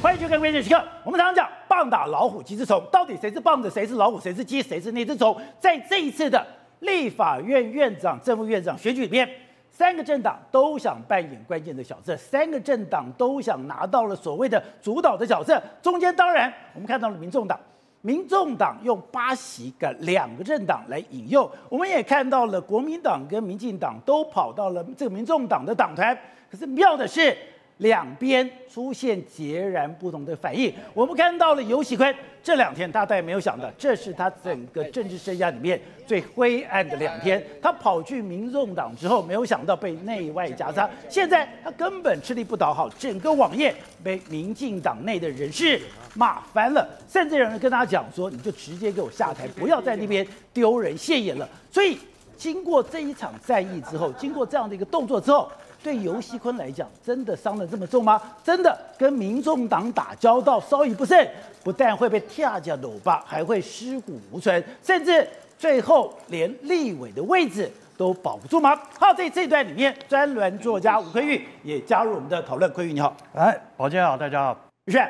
欢迎收看《关键时刻》。我们常常讲“棒打老虎，鸡吃虫”，到底谁是棒子，谁是老虎，谁是鸡，谁是那只虫？在这一次的立法院院长、正副院长选举里面，三个政党都想扮演关键的角色，三个政党都想拿到了所谓的主导的角色。中间当然，我们看到了民众党，民众党用八席跟两个政党来引诱，我们也看到了国民党跟民进党都跑到了这个民众党的党团。可是妙的是。两边出现截然不同的反应。我们看到了游喜坤这两天，大家也没有想到，这是他整个政治生涯里面最灰暗的两天。他跑去民众党之后，没有想到被内外夹杀。现在他根本吃力不讨好，整个网页被民进党内的人士骂翻了，甚至有人跟他讲说：“你就直接给我下台，不要在那边丢人现眼了。”所以，经过这一场战役之后，经过这样的一个动作之后。对游锡坤来讲，真的伤得这么重吗？真的跟民众党打交道，稍一不慎，不但会被跳脚搂吧，还会尸骨无存，甚至最后连立委的位置都保不住吗？好，在这段里面，专栏作家吴坤玉也加入我们的讨论。坤玉你好，哎，宝健好，大家好。宇轩，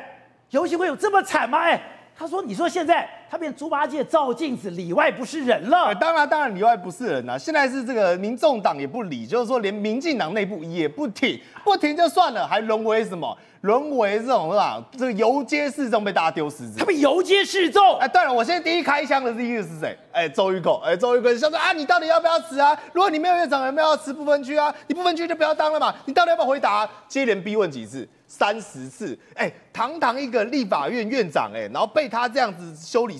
游熙坤有这么惨吗？哎，他说，你说现在。他变猪八戒照镜子，里外不是人了。当然，当然里外不是人呐、啊。现在是这个民众党也不理，就是说连民进党内部也不挺，不停就算了，还沦为什么？沦为这种是吧？这个游街示众被大家丢石子。他们游街示众。哎，对了，我现在第一开枪的第一个是谁？哎，周玉蔻。哎，周玉蔻想说啊，你到底要不要辞啊？如果你没有院长，有没有要辞不分区啊？你不分区就不要当了嘛。你到底要不要回答、啊？接连逼问几次？三十次。哎，堂堂一个立法院院长，哎，然后被他这样子修理。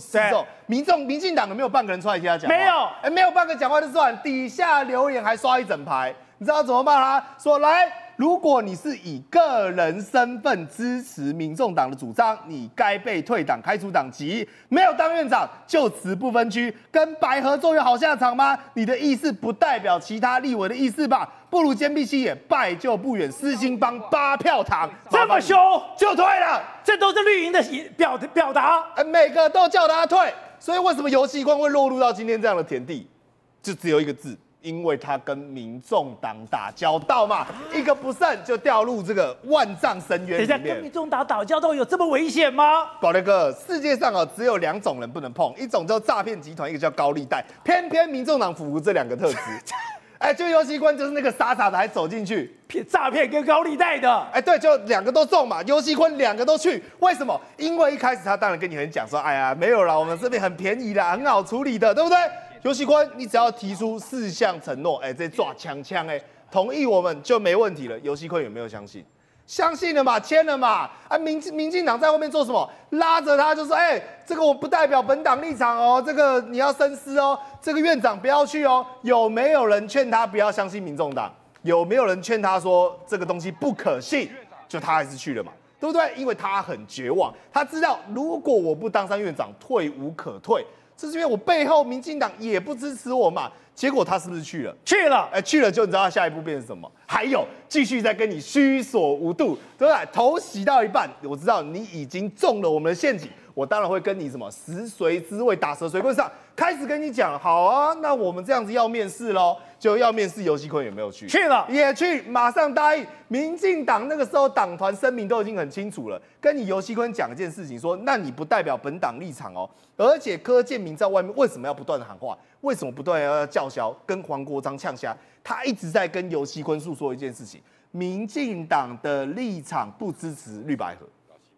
民众、民进党有没有半个人出来替他讲话？没有，哎，没有半个讲话就算，底下留言还刷一整排，你知道怎么办他？说来，如果你是以个人身份支持民众党的主张，你该被退党、开除党籍。没有当院长就职不分区，跟白合作有好下场吗？你的意思不代表其他立委的意思吧？不如坚壁清野，败就不远，私心帮八票堂，这么凶就退了。这都是绿营的表表达，每个都叫他退，所以为什么游戏官会落入到今天这样的田地？就只有一个字，因为他跟民众党打交道嘛，一个不慎就掉入这个万丈深渊里面。等一下，跟民众党打交道有这么危险吗？宝杰哥，世界上啊只有两种人不能碰，一种叫诈骗集团，一个叫高利贷，偏偏民众党符合这两个特质。哎，就游戏官就是那个傻傻的还走进去骗诈骗跟高利贷的，哎，对，就两个都中嘛。游戏官两个都去，为什么？因为一开始他当然跟你很讲说，哎呀，没有啦，我们这边很便宜啦，很好处理的，对不对？游戏官，你只要提出四项承诺，哎，这抓枪枪，哎，同意我们就没问题了。游戏官有没有相信？相信了嘛，签了嘛，啊，民民进党在后面做什么？拉着他就说，哎，这个我不代表本党立场哦，这个你要深思哦，这个院长不要去哦。有没有人劝他不要相信民众党？有没有人劝他说这个东西不可信？就他还是去了嘛，对不对？因为他很绝望，他知道如果我不当上院长，退无可退。这是因为我背后民进党也不支持我嘛。结果他是不是去了？去了，哎，去了就你知道他下一步变成什么？还有继续在跟你虚索无度，对不对？头洗到一半，我知道你已经中了我们的陷阱，我当然会跟你什么食髓知味，打蛇随棍上，开始跟你讲，好啊，那我们这样子要面试喽，就要面试游锡堃有没有去？去了，也去，马上答应。民进党那个时候党团声明都已经很清楚了，跟你游锡堃讲一件事情说，说那你不代表本党立场哦，而且柯建明在外面为什么要不断的喊话？为什么不断要叫嚣？跟黄国章呛虾？他一直在跟游锡堃诉说一件事情：民进党的立场不支持绿白合，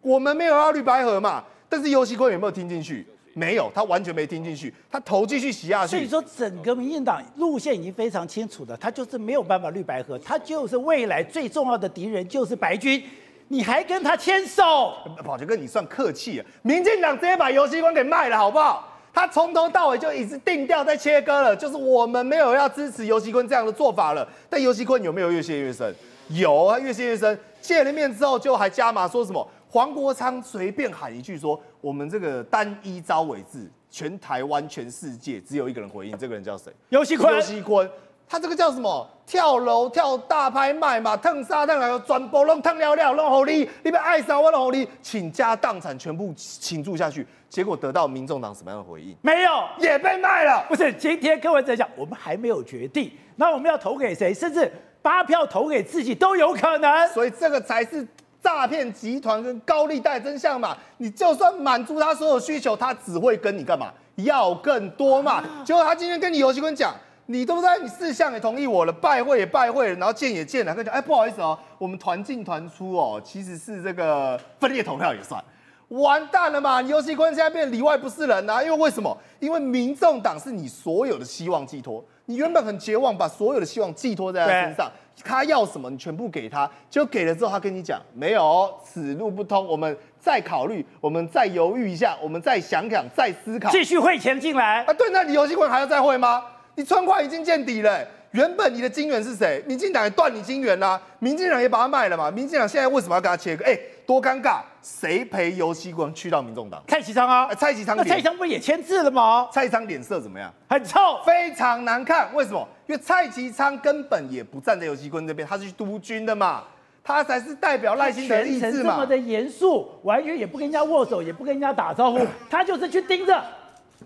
我们没有要绿白合嘛。但是游锡堃有没有听进去？没有，他完全没听进去，他头继续洗下去。所以说，整个民进党路线已经非常清楚了，他就是没有办法绿白合，他就是未来最重要的敌人就是白军，你还跟他牵手？宝杰哥，你算客气啊！民进党直接把游锡堃给卖了，好不好？他从头到尾就已经定调在切割了，就是我们没有要支持游锡坤这样的做法了。但游锡坤有没有越陷越深？有啊，越陷越深。见了面之后就还加码说什么？黄国昌随便喊一句说：“我们这个单一招尾制，全台湾、全世界只有一个人回应，这个人叫谁？游锡堃。游锡堃。他这个叫什么？跳楼、跳大拍卖嘛，烫沙烫来，转播弄烫了了，弄好你，你们爱啥我弄好你，倾家荡产全部倾注下去，结果得到民众党什么样的回应？没有，也被卖了。不是，今天各位在讲，我们还没有决定，那我们要投给谁？甚至八票投给自己都有可能。所以这个才是诈骗集团跟高利贷真相嘛。你就算满足他所有需求，他只会跟你干嘛？要更多嘛。结果他今天跟你游戏坤讲，你都不对？你四项也同意我了，拜会也拜会了，然后见也见了，跟你讲，哎，不好意思哦，我们团进团出哦，其实是这个分裂投票也算。完蛋了嘛！游戏坤现在变里外不是人啊！因为为什么？因为民众党是你所有的希望寄托，你原本很绝望，把所有的希望寄托在他身上，他要什么你全部给他，就给了之后，他跟你讲没有，此路不通，我们再考虑，我们再犹豫一下，我们再想想，再思考，继续汇钱进来啊！对，那你游锡堃还要再汇吗？你存款已经见底了。原本你的金源是谁？民进党也断你金源啦，民进党也把它卖了嘛。民进党现在为什么要跟他切割？哎，多尴尬！谁陪游锡光去到民众党？蔡其昌啊，蔡其昌，那蔡其昌不是也签字了吗？蔡其昌脸色怎么样？很臭，非常难看。为什么？因为蔡其昌根本也不站在游锡坤这边，他是去督军的嘛，他才是代表赖清德的意志嘛。这么的严肃，完全也不跟人家握手，也不跟人家打招呼，他就是去盯着。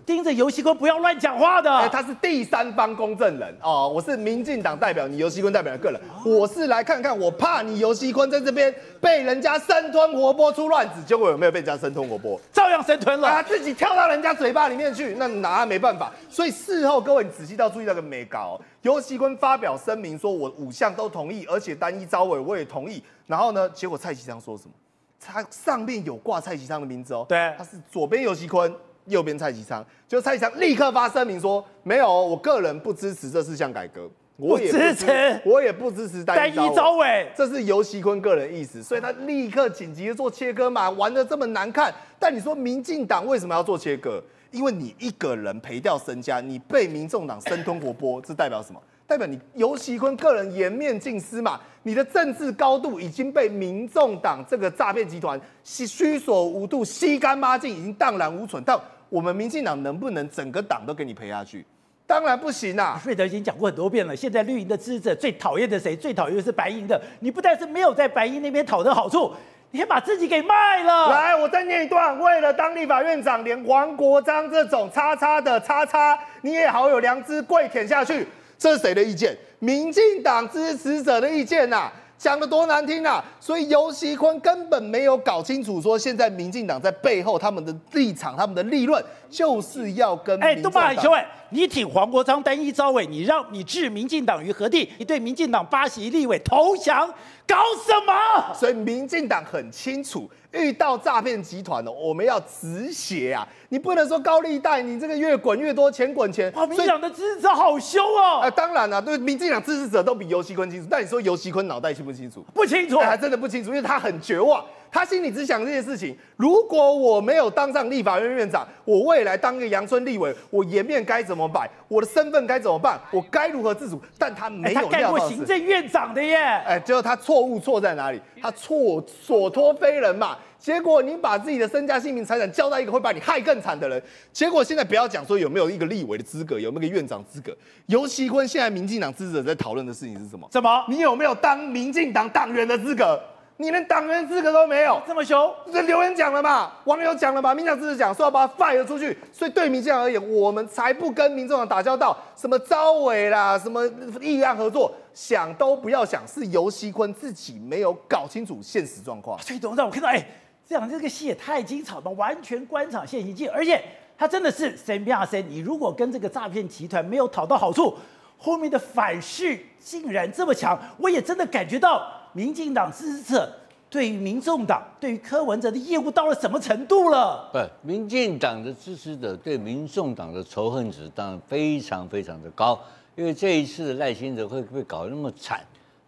盯着游锡坤不要乱讲话的，欸，他是第三方公证人哦，我是民进党代表你游锡坤代表的个人，我是来看看，我怕你游锡坤在这边被人家生吞活剥出乱子，结果有没有被人家生吞活剥？照样生吞了，他自己跳到人家嘴巴里面去，那拿没办法。所以事后各位你仔细到注意那个眉角，游锡堃发表声明说，我五项都同意，而且单一招委我也同意。然后呢，结果蔡其昌说什么？他上面有挂蔡其昌的名字哦，对，他是左边游锡堃。右边蔡其昌，就蔡其昌立刻发声明说：“没有，我个人不支持这四项改革，我也不支持，我也不支持单一招委，这是游锡堃个人意思，所以他立刻紧急的做切割嘛，玩的这么难看。但你说民进党为什么要做切割？因为你一个人赔掉身家，你被民众党生吞活剥，这代表什么？代表你游锡堃个人颜面尽失嘛，你的政治高度已经被民众党这个诈骗集团吸虚所无度，吸干抹净，已经荡然无存。但我们民进党能不能整个党都给你赔下去？当然不行啊！瑞德已经讲过很多遍了。现在绿营的支持者最讨厌的谁？最讨厌的是白营的。你不但是没有在白营那边讨得好处，你还把自己给卖了。来，我再念一段：为了当立法院长，连黄国昌这种叉叉的叉叉，你也好有良知，跪舔下去。这是谁的意见？民进党支持者的意见呐、啊。讲的多难听啊！所以游锡堃根本没有搞清楚，说现在民进党在背后他们的立场、他们的利润，就是要跟哎，东爸很凶哎！你挺黄国昌单一招委，你让你置民进党于何地？你对民进党八席立委投降，搞什么？所以民进党很清楚。遇到诈骗集团了，我们要止血啊！你不能说高利贷，你这个越滚越多钱滚钱。哇民进党的支持者好凶哦！呃，当然了、啊，对民进党支持者都比游锡堃清楚。但你说游锡堃脑袋清不清楚？不清楚，还真的不清楚，因为他很绝望。他心里只想这件事情：如果我没有当上立法院院长，我未来当个阳春立委，我颜面该怎么摆？我的身份该怎么办？我该如何自处？但他没有料到、欸、他干过行政院长的耶！哎，结果他错误错在哪里？他错所托非人嘛。结果你把自己的身家性命财产交到一个会把你害更惨的人，结果现在不要讲说有没有一个立委的资格，有没有一个院长资格，尤其坤现在民进党支持者在讨论的事情是什么？什么？你有没有当民进党党员的资格？你连党员资格都没有，这么凶？这留言讲了嘛？网友讲了嘛？民进党支持讲说要把他 fire 出去，所以对民进党而言，我们才不跟民众党打交道，什么招委啦，什么议案合作，想都不要想，是尤熙坤自己没有搞清楚现实状况。所以董事长，我看到哎。这样这个戏也太精彩了，完全官场现形记，而且他真的是神变神。你如果跟这个诈骗集团没有讨到好处，后面的反噬竟然这么强，我也真的感觉到民进党支持者对于民众党、对于柯文哲的厌恶到了什么程度了？对，民进党的支持者对民众党的仇恨值当然非常非常的高，因为这一次赖清德会被搞得那么惨？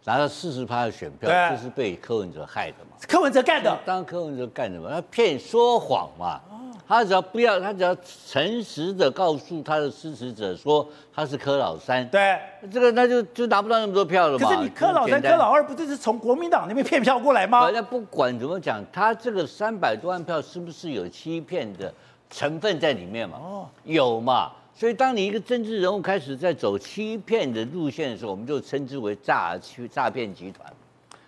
拿到四十趴的选票，就是被柯文哲害的嘛？柯文哲干的，当柯文哲干的嘛？他骗说谎嘛？他只要不要，他只要诚实的告诉他的支持者说他是柯老三，对，这个那就就拿不到那么多票了嘛。可是你柯老三、柯老二不就是从国民党那边骗票过来吗？那不管怎么讲，他这个三百多万票是不是有欺骗的成分在里面嘛？哦，有嘛？所以，当你一个政治人物开始在走欺骗的路线的时候，我们就称之为诈欺诈骗集团。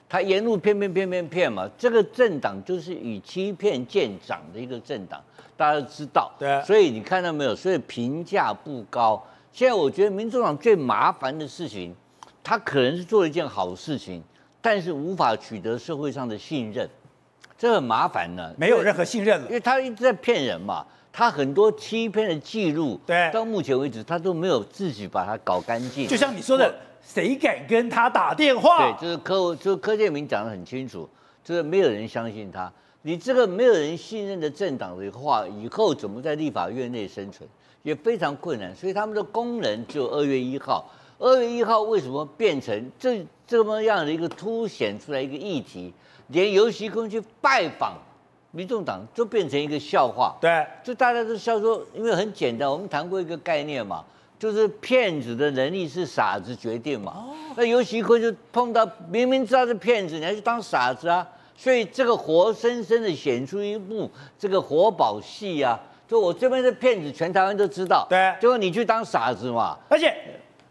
他沿路骗骗骗骗骗嘛，这个政党就是以欺骗见长的一个政党，大家都知道。对。所以你看到没有？所以评价不高。现在我觉得民主党最麻烦的事情，他可能是做了一件好事情，但是无法取得社会上的信任，这很麻烦呢。没有任何信任了，因为他一直在骗人嘛，他很多欺骗的记录，对，到目前为止他都没有自己把它搞干净。就像你说的，谁敢跟他打电话？对，就是柯，就是柯建明讲得很清楚，就是没有人相信他。你这个没有人信任的政党的话，以后怎么在立法院内生存也非常困难。所以他们的功能只有二月一号。二月一号为什么变成这这么样的一个凸显出来一个议题？连游锡堃去拜访民众党，就变成一个笑话。对，就大家都笑说，因为很简单，我们谈过一个概念嘛，就是骗子的能力是傻子决定嘛。哦。那游锡堃就碰到明明知道是骗子，你还去当傻子啊？所以这个活生生的显出一幕这个活宝戏啊，就我这边的骗子，全台湾都知道。对，结果你去当傻子嘛，而且。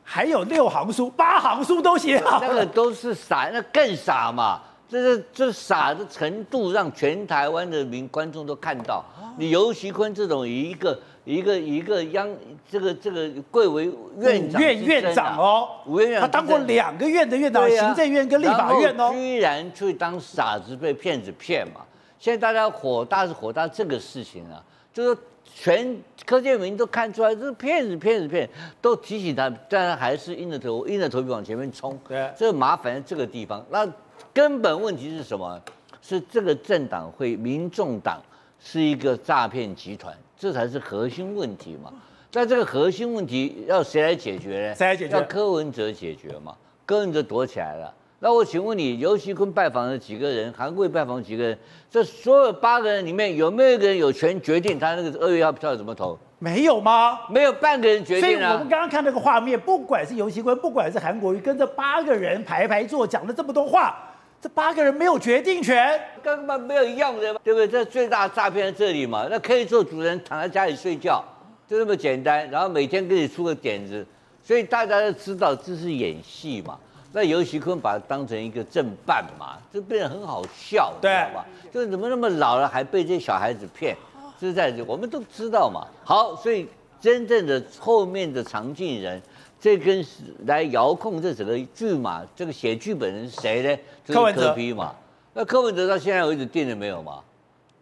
还有六行书、八行书都写好，那个都是傻，那更傻嘛。这是这傻的程度，让全台湾的民观众都看到。你尤其坤这种一个一个一个央这个这个贵为院长、院院长哦，五院院长，他当过两个院的院长，行政院跟立法院哦，居然去当傻子被骗子骗嘛。现在大家火大是火大这个事情啊，就是。全柯建铭都看出来，这是骗子，骗子，骗，都提醒他，但还是硬着头硬着头皮往前面冲。对，这个麻烦在这个地方。那根本问题是什么？是这个政党会，民众党是一个诈骗集团，这才是核心问题嘛。那这个核心问题要谁来解决呢？谁来解决？要柯文哲解决嘛？柯文哲躲起来了。那我请问你，尤锡坤拜访了几个人？韩国瑜拜访几个人？这所有八个人里面，有没有一个人有权决定他那个二月要票怎么投？没有吗？没有半个人决定啊！所以我们刚刚看那个画面，不管是尤锡坤，不管是韩国瑜，跟这八个人排排坐，讲了这么多话，这八个人没有决定权，根本没有用的，对不对？这最大的诈骗在这里嘛。那可以做主人，躺在家里睡觉，就这么简单。然后每天给你出个点子，所以大家都知道这是演戏嘛。那尤其坤把它当成一个正办嘛，就变得很好笑，对，知道吧？就是怎么那么老了还被这些小孩子骗，是在这我们都知道嘛。好，所以真正的后面的藏镜人，这跟来遥控这整个剧嘛，这个写剧本人是谁呢？就是柯 P 嘛。那柯文哲到现在为止定了没有嘛？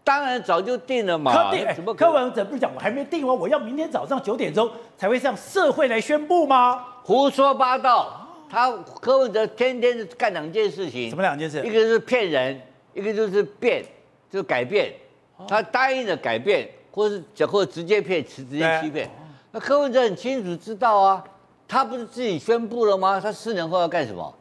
当然早就定了嘛。柯怎么柯文哲不是讲我还没定哦，我要明天早上九点钟才会向社会来宣布吗？胡说八道。他柯文哲天天干两件事情，什么两件事？一个是骗人，一个就是变，就是改变。他答应了改变，或是或者直接骗，直接欺骗。那柯文哲很清楚知道啊，他不是自己宣布了吗？他四年后要干什么？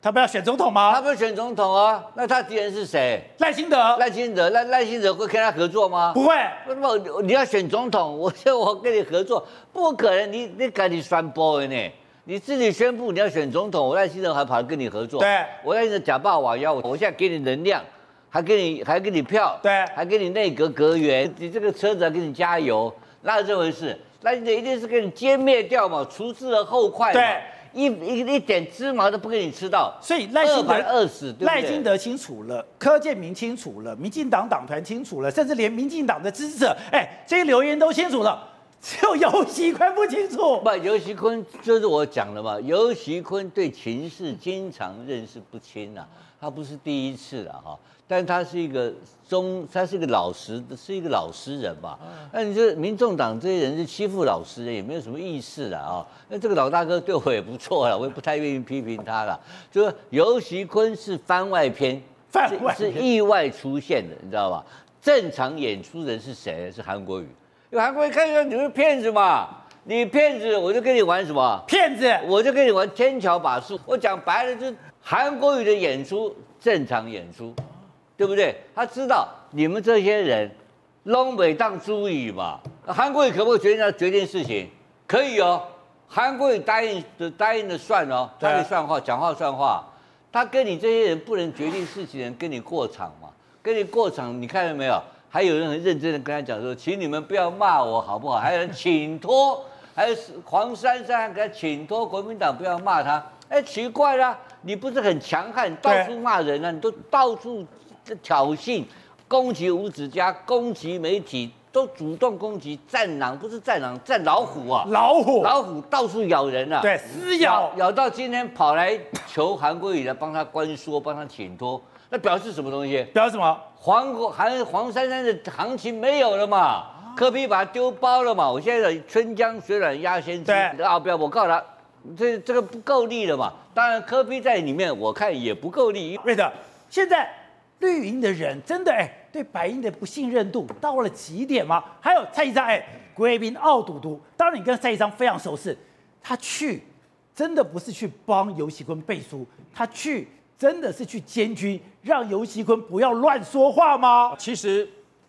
他不要选总统吗？他不要选总统啊？那他敌人是谁？赖清德。赖清德，赖赖清德会跟他合作吗？不会。为什么你要选总统？我说 我跟你合作，不可能。你你赶紧宣布呢？你自己宣布你要选总统，我赖清德还跑来跟你合作。对，我赖清德假霸王要我，我现在给你能量，还给你还给你票，对，还给你内阁阁员，你这个车子还给你加油，那是这回事？赖清德一定是给你歼灭掉嘛，除之而后快嘛。对，一一一点芝麻都不给你吃到。所以赖清德饿死，赖清德清楚了，柯建明清楚了，民进党党团清楚了，甚至连民进党的支持者，哎，这些留言都清楚了。只有游锡堃不清楚，不，游锡堃就是我讲的嘛。游锡堃对情势经常认识不清啊，他不是第一次了哈。但他是一个中，他是一个老实，是一个老实人吧。那你说民众党这些人是欺负老实人，也没有什么意思了啊。那这个老大哥对我也不错了，我也不太愿意批评他了。就是尤其坤是番外篇，番外是意外出现的，你知道吧？正常演出人是谁？是韩国瑜。有韩国瑜看出来你是骗子嘛？你骗子，我就跟你玩什么？骗子，我就跟你玩天桥把术。我讲白了，就是韩国瑜的演出正常演出，对不对？他知道你们这些人拢袂当注意嘛。韩国瑜可不可以决定他决定事情？可以哦。韩国瑜答应的答应的算哦，答应算话，讲话算话。他跟你这些人不能决定事情的人跟你过场嘛？跟你过场，你看到没有？还有人很认真的跟他讲说，请你们不要骂我好不好？还有人请托，还有黄珊珊给他请托国民党不要骂他。哎，奇怪了，你不是很强悍，到处骂人啊？你都到处挑衅，攻击吴子嘉，攻击媒体，都都主动攻击战狼，不是战狼，战老虎啊！老虎，老虎到处咬人啊！对，撕咬，咬到今天跑来求韩国瑜来帮他关说，帮他请托，那表示什么东西？表示什么？黄国韩黄珊珊的行情没有了嘛？科比把他丢包了嘛？我现在春江水暖鸭先知。对啊，不要，我告诉他，这这个不够力了嘛？当然，柯比在里面我看也不够力。瑞德，现在绿营的人真的哎，对白银的不信任度到了极点吗？还有蔡其章哎，贵宾奥赌毒，当然你跟蔡其章非常熟悉，他去真的不是去帮尤喜坤背书，他去真的是去监军，让尤喜坤不要乱说话吗？其实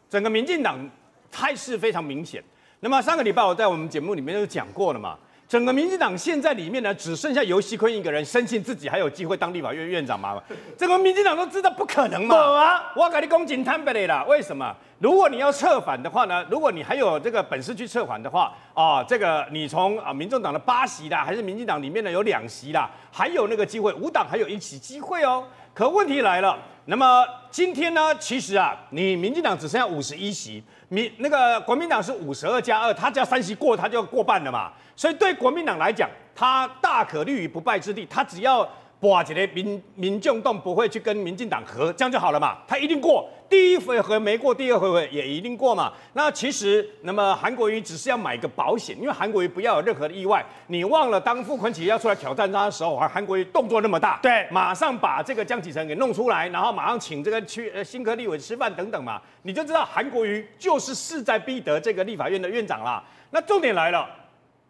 整个民进党态势非常明显。那么上个礼拜我在我们节目里面就讲过了嘛。整个民进党现在里面呢，只剩下游锡坤一个人，深信自己还有机会当立法院院长嘛？整个民进党都知道不可能嘛。啊，我跟你讲真坦白的啦。为什么？如果你要策反的话呢？如果你还有这个本事去策反的话，啊，这个你从啊民众党的八席啦，还是民进党里面呢有两席啦，还有那个机会，五党还有一席机会哦。可问题来了，那么今天呢，其实啊，你民进党只剩下五十一席。民那个国民党是五十二加二，他只要三席过，他就过半了嘛。所以对国民党来讲，他大可立于不败之地。他只要把这个民民众党不会去跟民进党合，这样就好了嘛。他一定过，第一回合没过，第二回合也一定过嘛。那其实，那么韩国瑜只是要买个保险，因为韩国瑜不要有任何的意外。你忘了当傅昆萁要出来挑战他的时候，还韩国瑜动作那么大，对，马上把这个江启臣给弄出来，然后马上请这个去呃新科立委吃饭等等嘛。你就知道韩国瑜就是势在必得这个立法院的院长啦。那重点来了，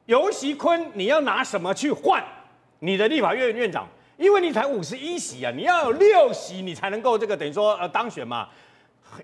游锡堃，你要拿什么去换你的立法院院长？因为你才五十一席啊，你要有六席，你才能够这个等于说呃当选嘛。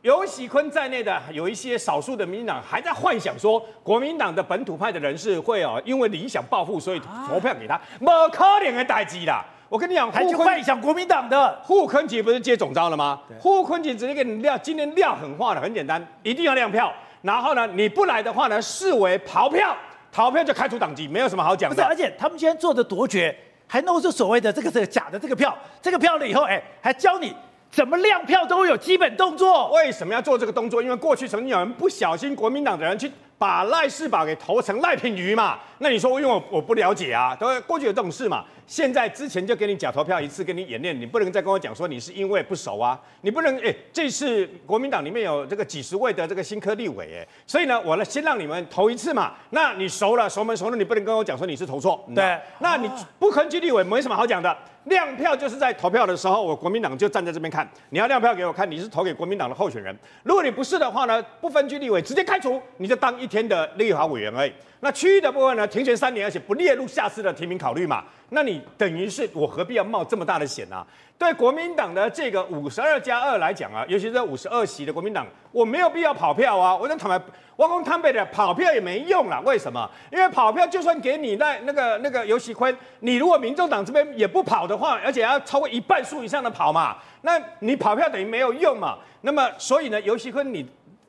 游喜坤在内的有一些少数的民进党还在幻想说，国民党的本土派的人士会哦，因为理想抱负，所以投票给他，没可能的代志啦。我跟你讲，还去幻想国民党的傅崐萁不是接总招了吗？傅崐萁直接给你撂，今天撂狠话了，很简单，一定要亮票。然后呢，你不来的话呢，视为逃票，逃票就开除党籍，没有什么好讲的。不是，而且他们今天做的多绝，还弄出所谓的这个这个假的这个票，这个票了以后，哎，还教你怎么亮票都有基本动作。为什么要做这个动作？因为过去曾经有人不小心，国民党的人去。把赖世宝给投成赖品妤嘛？那你说因为我我不了解啊，都过去有这种事嘛？现在之前就给你假投票一次，给你演练，你不能再跟我讲说你是因为不熟啊，你不能哎，这次国民党里面有这个几十位的这个新科立委哎，所以呢，我呢先让你们投一次嘛，那你熟了熟门熟路，你不能跟我讲说你是投错，对，那你不分区立委没什么好讲的。亮票就是在投票的时候，我国民党就站在这边看。你要亮票给我看，你是投给国民党的候选人。如果你不是的话呢，不分区立委直接开除，你就当一天的立法委员而已。那区域的部分呢，停权三年，而且不列入下次的提名考虑嘛。那你等于是我何必要冒这么大的险呢、啊？对国民党的这个五十二加二来讲啊，尤其是五十二席的国民党，我没有必要跑票啊。我讲坦白，我讲坦白的，跑票也没用了。为什么？因为跑票就算给你那那个那个游锡坤，你如果民众党这边也不跑的话，而且要超过一半数以上的跑嘛，那你跑票等于没有用嘛。那么所以呢，游锡坤你。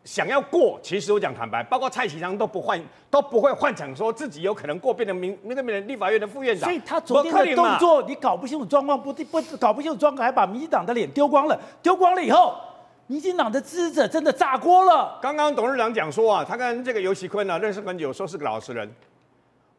想要过，其实我讲坦白，包括蔡其昌都不幻都不会幻想说自己有可能过，变成民那个民立法院的副院长。所以他昨天的动作，你搞不清楚状况，不不搞不清楚状况，还把民进党的脸丢光了。丢光了以后，民进党的支持者真的炸锅了。刚刚董事长讲说啊，他跟这个游锡堃呢认识很久，说是个老实人。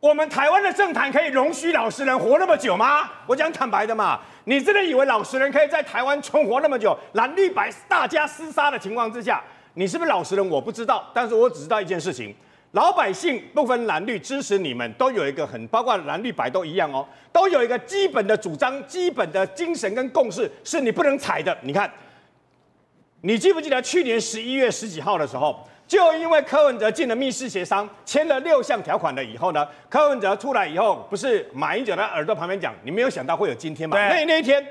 我们台湾的政坛可以容许老实人活那么久吗？我讲坦白的嘛，你真的以为老实人可以在台湾存活那么久？蓝绿白大家厮杀的情况之下？你是不是老实人？我不知道，但是我只知道一件事情：老百姓不分蓝绿支持你们，都有一个很包括蓝绿白都一样哦，都有一个基本的主张、基本的精神跟共识，是你不能踩的。你看，你记不记得去年十一月十几号的时候，就因为柯文哲进了密室协商，签了六项条款了以后呢，柯文哲出来以后，不是马英九在耳朵旁边讲，你没有想到会有今天吗？那那一天。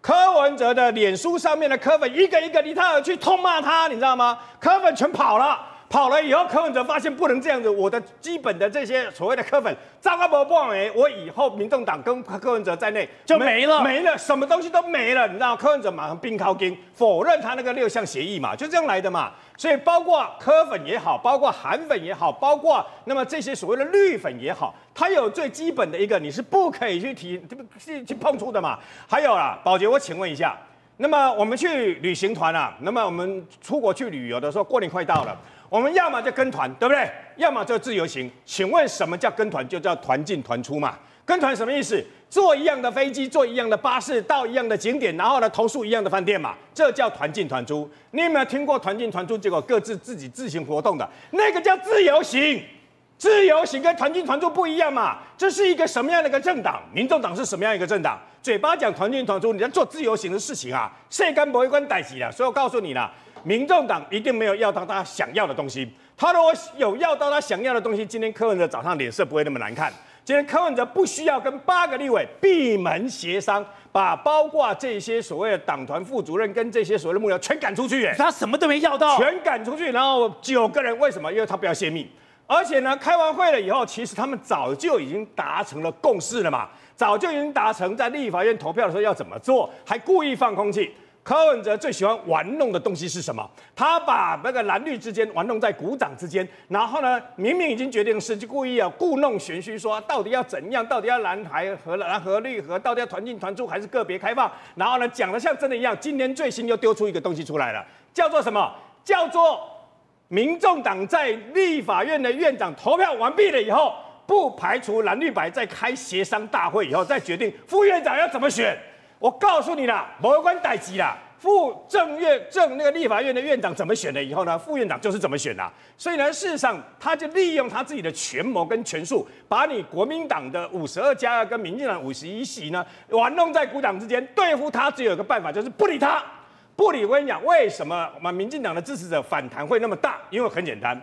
柯文哲的脸书上面的柯粉一个一个离他而去，痛骂他，你知道吗？柯粉全跑了，跑了以后，柯文哲发现不能这样子，我的基本的这些所谓的柯粉，糟糕不不没，我以后民众党跟柯文哲在内就没了，没了，什么东西都没了，你知道？柯文哲马上兵靠金，否认他那个六项协议嘛，就这样来的嘛。所以包括柯粉也好，包括韩粉也好，包括那么这些所谓的绿粉也好，它有最基本的一个，你是不可以去提、去去碰触的嘛。还有啦，宝杰，我请问一下，那么我们去旅行团啊，那么我们出国去旅游的时候，过年快到了，我们要么就跟团，对不对？要么就自由行。请问什么叫跟团？就叫团进团出嘛。跟团什么意思？坐一样的飞机，坐一样的巴士，到一样的景点，然后呢，投诉一样的饭店嘛，这叫团进团出。你有没有听过团进团出，结果各自自己自行活动的？那个叫自由行。自由行跟团进团出不一样嘛？这是一个什么样的一个政党？民众党是什么样一个政党？嘴巴讲团进团出，你在做自由行的事情啊？谁敢不会关代志啊？所以我告诉你啦，民众党一定没有要到他想要的东西。他如果有要到他想要的东西，今天柯文哲早上脸色不会那么难看。今天柯文哲不需要跟八个立委闭门协商，把包括这些所谓的党团副主任跟这些所谓的幕僚全赶出去。他什么都没要到，全赶出去。然后九个人为什么？因为他不要泄密。而且呢，开完会了以后，其实他们早就已经达成了共识了嘛，早就已经达成在立法院投票的时候要怎么做，还故意放空气。柯文哲最喜欢玩弄的东西是什么？他把那个蓝绿之间玩弄在股掌之间，然后呢，明明已经决定的事，就故意要故弄玄虚，说到底要怎样，到底要蓝还和蓝和绿和，到底要团进团出还是个别开放？然后呢，讲的像真的一样。今年最新又丢出一个东西出来了，叫做什么？叫做。民众党在立法院的院长投票完毕了以后，不排除蓝绿白在开协商大会以后再决定副院长要怎么选。我告诉你啦，没关代志啦，副正院正那个立法院的院长怎么选的以后呢，副院长就是怎么选啦。所以呢，事实上他就利用他自己的权谋跟权术，把你国民党的五十二加跟民进党五十一席呢玩弄在股掌之间，对付他只有一个办法，就是不理他。不理，我跟你讲，为什么我们民进党的支持者反弹会那么大？因为很简单，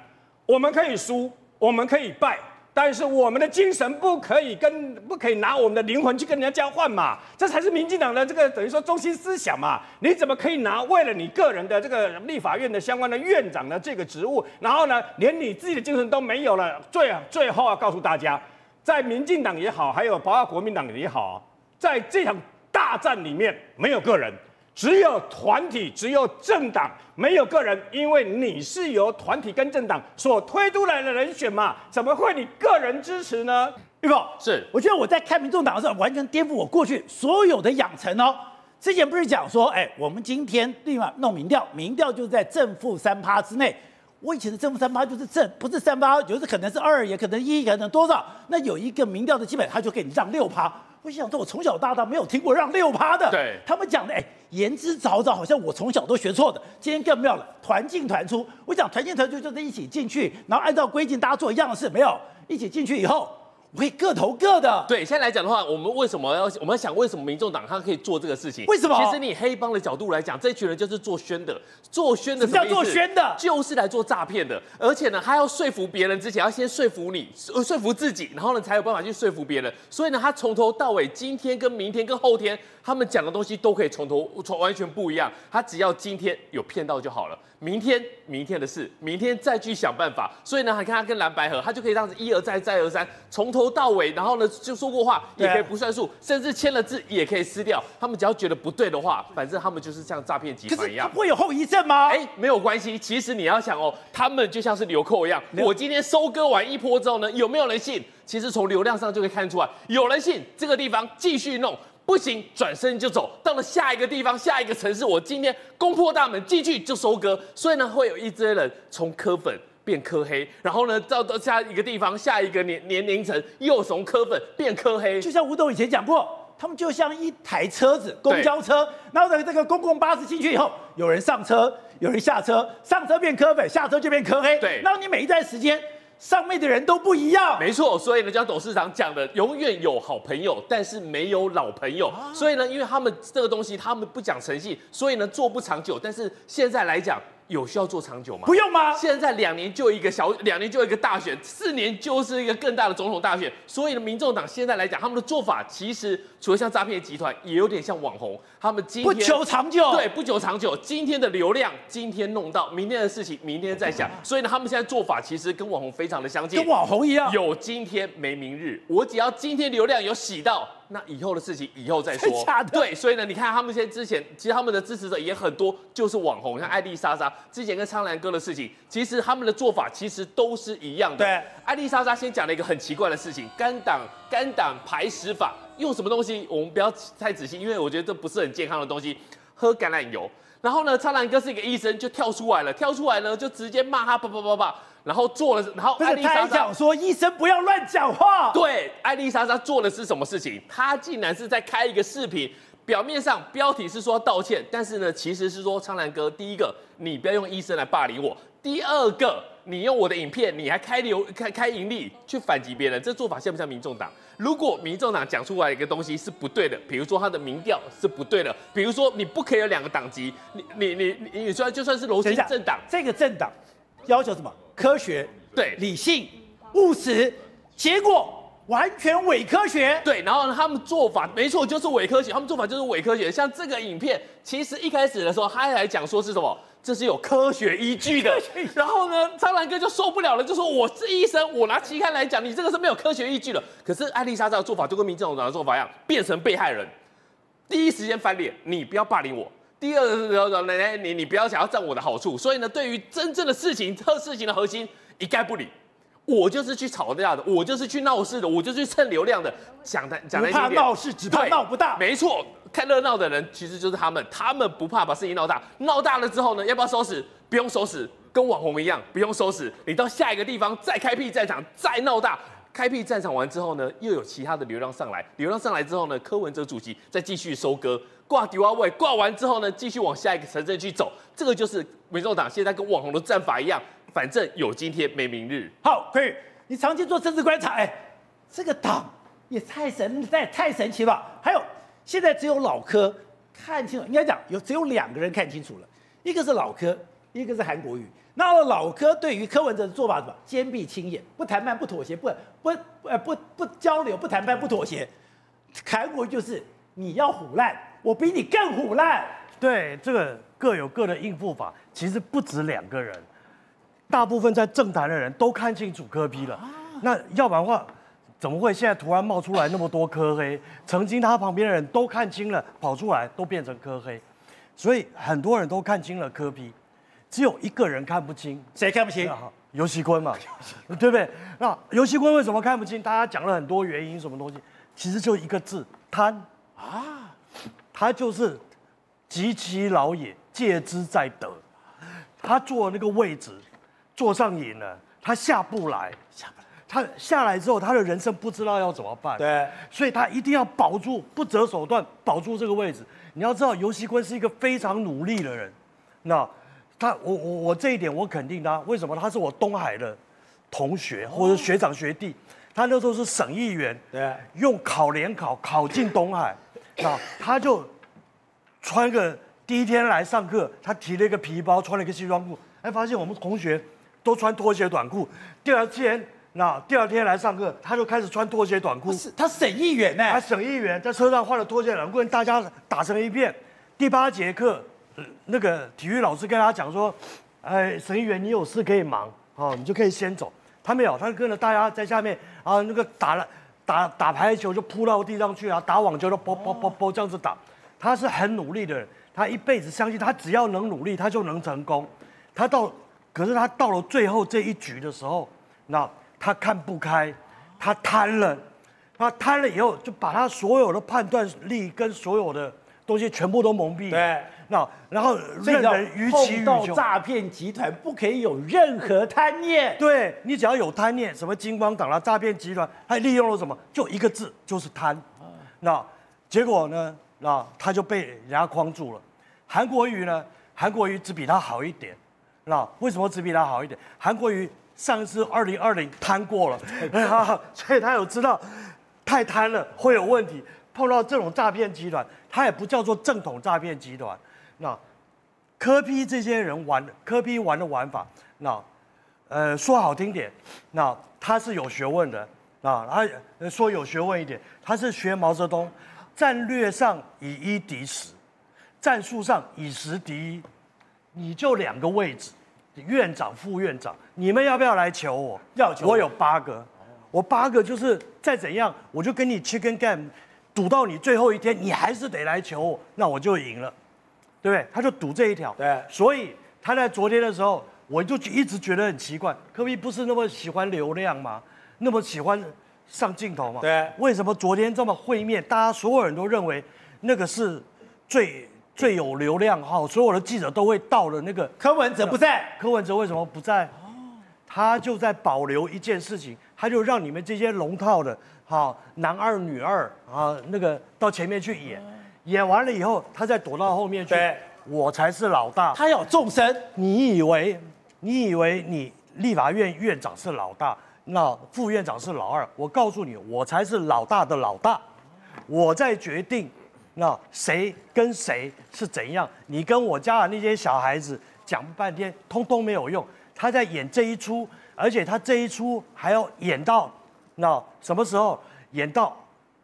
我们可以输，我们可以败，但是我们的精神不可以跟不可以拿我们的灵魂去跟人家交换嘛，这才是民进党的这个等于说中心思想嘛。你怎么可以拿为了你个人的这个立法院的相关的院长的这个职务，然后呢，连你自己的精神都没有了？最最后要告诉大家，在民进党也好，还有包括国民党也好，在这场大战里面没有个人。只有团体，只有政党，没有个人，因为你是由团体跟政党所推出来的人选嘛，怎么会你个人支持呢？玉凤是，我觉得我在看民众党的时候，完全颠覆我过去所有的养成哦。之前不是讲说，哎，我们今天立马弄民调，民调就是在正负三趴之内。我以前的正负三趴就是正，不是三趴，就是可能是二，也可能一，可能多少。那有一个民调的基本，他就给你让六趴。我想说，我从小到大没有听过让六趴的。对，他们讲的，哎，言之凿凿，好像我从小都学错的。今天更妙了，团进团出。我讲团进团出就是一起进去，然后按照规定大家做一样的事，没有一起进去以后。会各投各的。对，现在来讲的话，我们为什么要我们要想为什么民众党他可以做这个事情？为什么？其实你黑帮的角度来讲，这群人就是做宣的，做宣的什么意思？叫做宣的，就是来做诈骗的。而且呢，他要说服别人之前，要先说服你，说服自己，然后呢，才有办法去说服别人。所以呢，他从头到尾，今天跟明天跟后天，他们讲的东西都可以从头从完全不一样。他只要今天有骗到就好了。明天，明天的事，明天再去想办法。所以呢，你看他跟蓝白合，他就可以这样子一而再，再而三，从头到尾，然后呢就说过话，也可以不算数，甚至签了字也可以撕掉。他们只要觉得不对的话，反正他们就是像诈骗集团一样。会有后遗症吗？哎，没有关系。其实你要想哦，他们就像是流寇一样。我今天收割完一波之后呢，有没有人信？其实从流量上就可以看出来，有人信这个地方继续弄。不行，转身就走到了下一个地方，下一个城市。我今天攻破大门进去就收割，所以呢，会有一堆人从科粉变科黑，然后呢，到到下一个地方，下一个年年龄层又从科粉变科黑。就像吴董以前讲过，他们就像一台车子，公交车，然后呢，这个公共巴士进去以后，有人上车，有人下车，上车变科粉，下车就变科黑。对，然后你每一段时间。上面的人都不一样，没错，所以呢，就像董事长讲的，永远有好朋友，但是没有老朋友。啊、所以呢，因为他们这个东西，他们不讲诚信，所以呢，做不长久。但是现在来讲。有需要做长久吗？不用吗？现在两年就一个小，两年就一个大选，四年就是一个更大的总统大选。所以呢，民众党现在来讲，他们的做法其实除了像诈骗集团，也有点像网红。他们今天不求长久，对，不求长久。今天的流量，今天弄到，明天的事情，明天再想。所以呢，他们现在做法其实跟网红非常的相近，跟网红一样，有今天没明日。我只要今天流量有洗到。那以后的事情以后再说。对，所以呢，你看他们现在之前，其实他们的支持者也很多，就是网红，像艾丽莎莎之前跟苍兰哥的事情，其实他们的做法其实都是一样的。对，艾丽莎莎先讲了一个很奇怪的事情，肝胆肝胆排石法，用什么东西？我们不要太仔细，因为我觉得这不是很健康的东西。喝橄榄油。然后呢，苍兰哥是一个医生，就跳出来了，跳出来呢就直接骂他，叭叭叭叭，然后做了，然后艾丽莎莎讲说医生不要乱讲话。对，艾丽莎莎做的是什么事情？她竟然是在开一个视频，表面上标题是说道歉，但是呢，其实是说苍兰哥，第一个你不要用医生来霸凌我，第二个。你用我的影片，你还开流开开盈利去反击别人，这做法像不像民众党？如果民众党讲出来一个东西是不对的，比如说他的民调是不对的，比如说你不可以有两个党籍，你你你你你说就算是柔性政党，这个政党要求什么？科学、对、理性、务实，结果完全伪科学。对，然后呢，他们做法没错，就是伪科学，他们做法就是伪科学。像这个影片，其实一开始的时候，他还讲说是什么？这是有科学依据的，然后呢，苍兰哥就受不了了，就说我是医生，我拿期刊来讲，你这个是没有科学依据的。可是艾丽莎这个做法就跟民众党的做法一样，变成被害人，第一时间翻脸，你不要霸凌我。第二个时候，奶奶你你不要想要占我的好处。所以呢，对于真正的事情和事情的核心一概不理。我就是去吵架的，我就是去闹事的，我就是去蹭流量的。讲的讲的，不怕闹事，只怕闹不大。没错。看热闹的人其实就是他们，他们不怕把事情闹大，闹大了之后呢，要不要收拾？不用收拾，跟网红一样，不用收拾。你到下一个地方再开辟战场，再闹大。开辟战场完之后呢，又有其他的流量上来，流量上来之后呢，柯文哲主席再继续收割，挂迪瓦位，挂完之后呢，继续往下一个城镇去走。这个就是民众党现在跟网红的战法一样，反正有今天没明日。好，可以。你长期做政治观察，哎，这个党也太神，太太神奇了。还有。现在只有老柯看清楚，应该讲有只有两个人看清楚了，一个是老柯，一个是韩国瑜。那老柯对于柯文哲的做法什么？坚壁清野，不谈判，不妥协，不不呃不不，交流，不谈判，不妥协。韩国瑜就是你要虎烂，我比你更虎烂。对，这个各有各的应付法。其实不止两个人，大部分在政坛的人都看清楚柯批了。啊、那要不然的话。怎么会现在突然冒出来那么多柯黑？曾经他旁边的人都看清了，跑出来都变成柯黑，所以很多人都看清了柯 P，只有一个人看不清，谁看不清？游锡堃嘛，对不对？那游锡堃为什么看不清？大家讲了很多原因，什么东西？其实就一个字：贪啊！他就是及其老也，戒之在得。他坐那个位置，坐上瘾了，他下不来。下不来他下来之后，他的人生不知道要怎么办，对，所以他一定要保住，不择手段保住这个位置。你要知道，游锡堃是一个非常努力的人，那他，我我我这一点我肯定他，为什么？他是我东海的同学或者学长学弟，他那时候是省议员，对，用考联考考进东海，那他就穿个第一天来上课，他提了一个皮包，穿了一个西装裤，哎，发现我们同学都穿拖鞋短裤，第二天。那第二天来上课，他就开始穿拖鞋短裤。是，他省议员呢？他省议员在车上换了拖鞋短裤，跟大家打成一片。第八节课，那个体育老师跟他讲说：“哎，省议员，你有事可以忙，哦，你就可以先走。”他没有，他跟着大家在下面啊，那个打了打打排球就扑到地上去啊，打网球就啵啵啵啵这样子打。他是很努力的人，他一辈子相信他只要能努力，他就能成功。他到，可是他到了最后这一局的时候，那。他看不开，他贪了，他贪了以后就把他所有的判断力跟所有的东西全部都蒙蔽。对，那然后任人予取予求。碰到诈骗集团不可以有任何贪念。对，你只要有贪念，什么金光党啦、诈骗集团，他利用了什么？就一个字，就是贪。那结果呢？那他就被人家框住了。韩国瑜呢？韩国瑜只比他好一点。那为什么只比他好一点？韩国瑜。上次二零二零贪过了，所以他有知道太贪了会有问题。碰到这种诈骗集团，他也不叫做正统诈骗集团。那科批这些人玩科批玩的玩法，那呃说好听点，那他是有学问的啊。他说有学问一点，他是学毛泽东，战略上以一敌十，战术上以十敌一，你就两个位置。院长、副院长，你们要不要来求我？要求我，我有八个，我八个就是再怎样，我就跟你 chicken game，赌到你最后一天，你还是得来求我，那我就赢了，对不对？他就赌这一条。对，所以他在昨天的时候，我就一直觉得很奇怪，科比不是那么喜欢流量吗？那么喜欢上镜头吗？对，为什么昨天这么会面，大家所有人都认为那个是最最有流量哈，所有的记者都会到了那个。柯文哲不在，柯文哲为什么不在？他就在保留一件事情，他就让你们这些龙套的，好男二女二啊，那个到前面去演，演完了以后，他再躲到后面去。对，我才是老大。他要众生，你以为你以为你立法院院长是老大，那副院长是老二？我告诉你，我才是老大的老大，我在决定，那谁跟谁是怎样？你跟我家的那些小孩子讲半天，通通没有用。他在演这一出，而且他这一出还要演到那什么时候？演到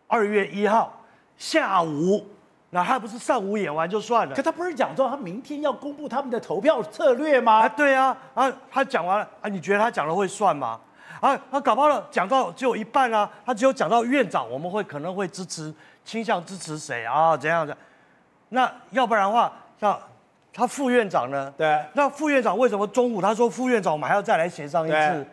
二月一号下午，那他不是上午演完就算了？可他不是讲说他明天要公布他们的投票策略吗？啊，对啊，啊，他讲完了啊，你觉得他讲的会算吗？啊，他搞不好了，讲到只有一半啊，他只有讲到院长，我们会可能会支持，倾向支持谁啊？怎样的？那要不然的话，那。他副院长呢？对。那副院长为什么中午他说副院长我们还要再来协商一次？对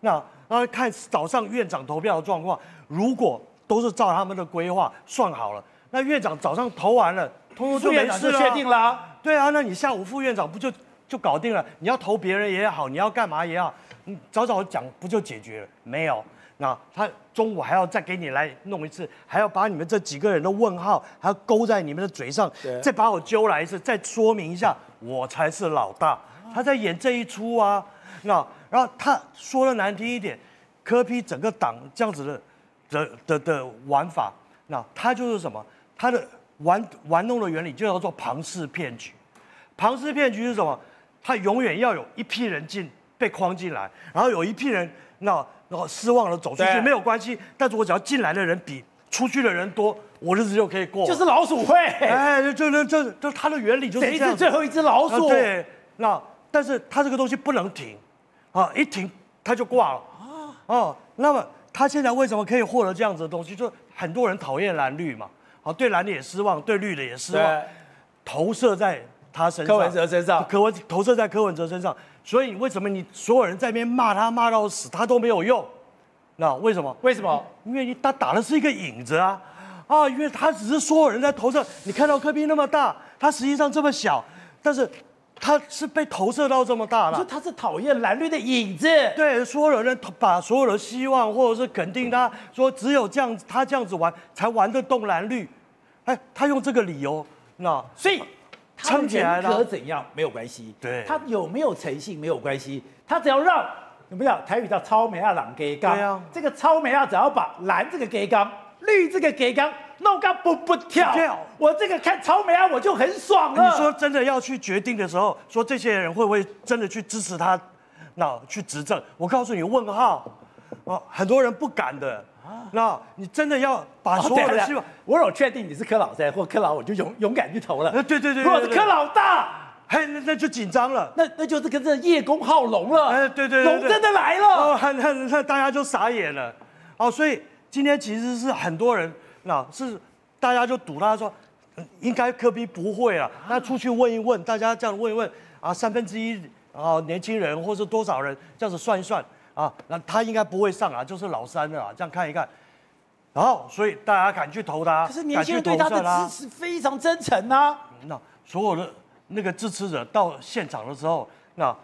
那那看早上院长投票的状况，如果都是照他们的规划算好了，那院长早上投完了，通通就没事了。确定了啊。对啊，那你下午副院长不就就搞定了？你要投别人也好，你要干嘛也好，你早早讲不就解决了？没有。那他中午还要再给你来弄一次，还要把你们这几个人的问号还要勾在你们的嘴上，对再把我揪来一次，再说明一下我才是老大。他在演这一出啊，那然后他说的难听一点，柯批整个党这样子的的的的玩法，那他就是什么？他的玩玩弄的原理就叫做庞氏骗局。庞氏骗局是什么？他永远要有一批人进被框进来，然后有一批人那。然后失望的，走出去没有关系。但是我只要进来的人比出去的人多，我日子就可以过。就是老鼠会，哎，就就就就它的原理就是这样。谁是最后一只老鼠？啊、对，那但是它这个东西不能停，啊，一停它就挂了啊。哦，那么他现在为什么可以获得这样子的东西？就很多人讨厌蓝绿嘛，好，对蓝的也失望，对绿的也失望，投射在他身上，柯文哲身上，柯文投射在柯文哲身上。所以为什么你所有人在那边骂他骂到死，他都没有用？那为什么？为什么？因为你他打的是一个影子啊！啊，因为他只是所有人在投射，你看到柯宾那么大，他实际上这么小，但是他是被投射到这么大了。就他是讨厌蓝绿的影子。对，所有人把所有的希望或者是肯定他，说只有这样子，他这样子玩才玩得动蓝绿。哎，他用这个理由，那所以。撑起来了，怎样没有关系？对，他有没有诚信没有关系，他只要让，有没有台语叫超美亚朗给刚？对啊，这个超美亚只要把蓝这个给刚，绿这个给刚，弄个不不跳，跳我这个看超美啊我就很爽了。你说真的要去决定的时候，说这些人会不会真的去支持他，那去执政？我告诉你，问号，啊，很多人不敢的。那你真的要把所有的希望，我有确定你是柯老三或柯老，我就勇勇敢去投了。对对对，如果是柯老大，嘿，那那就紧张了，那那就是跟这叶公好龙了。哎，对对，龙真的来了，哦，那那大家就傻眼了。哦，所以今天其实是很多人，那是大家就赌他说，应该科比不会啊。那出去问一问，大家这样问一问啊，三分之一啊年轻人或是多少人，这样子算一算。啊，那他应该不会上啊，就是老三了啊。这样看一看，然后所以大家敢去投他，可是年轻人对他的支持非常真诚啊。那所有的那个支持者到现场的时候，那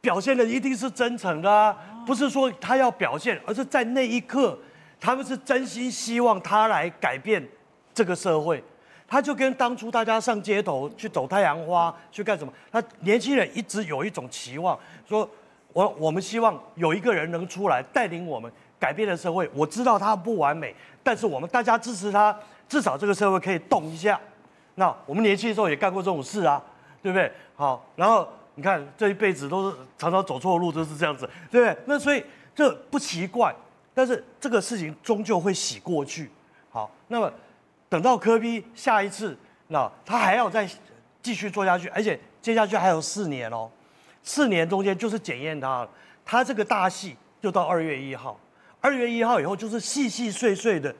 表现的一定是真诚的啊，不是说他要表现，而是在那一刻，他们是真心希望他来改变这个社会。他就跟当初大家上街头去走太阳花去干什么？他年轻人一直有一种期望，说。我我们希望有一个人能出来带领我们改变的社会。我知道他不完美，但是我们大家支持他，至少这个社会可以动一下。那我们年轻的时候也干过这种事啊，对不对？好，然后你看这一辈子都是常常走错路，都是这样子，对不对？那所以这不奇怪，但是这个事情终究会洗过去。好，那么等到柯 P 下一次，那他还要再继续做下去，而且接下去还有四年哦。四年中间就是检验他了，他这个大戏就到二月一号，二月一号以后就是细细碎碎的，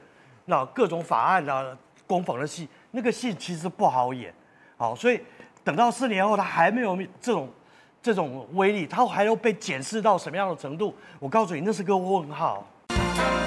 那各种法案啊、攻防的戏，那个戏其实不好演，好，所以等到四年后他还没有这种这种威力，他还要被检视到什么样的程度？我告诉你，那是个问号。Bye.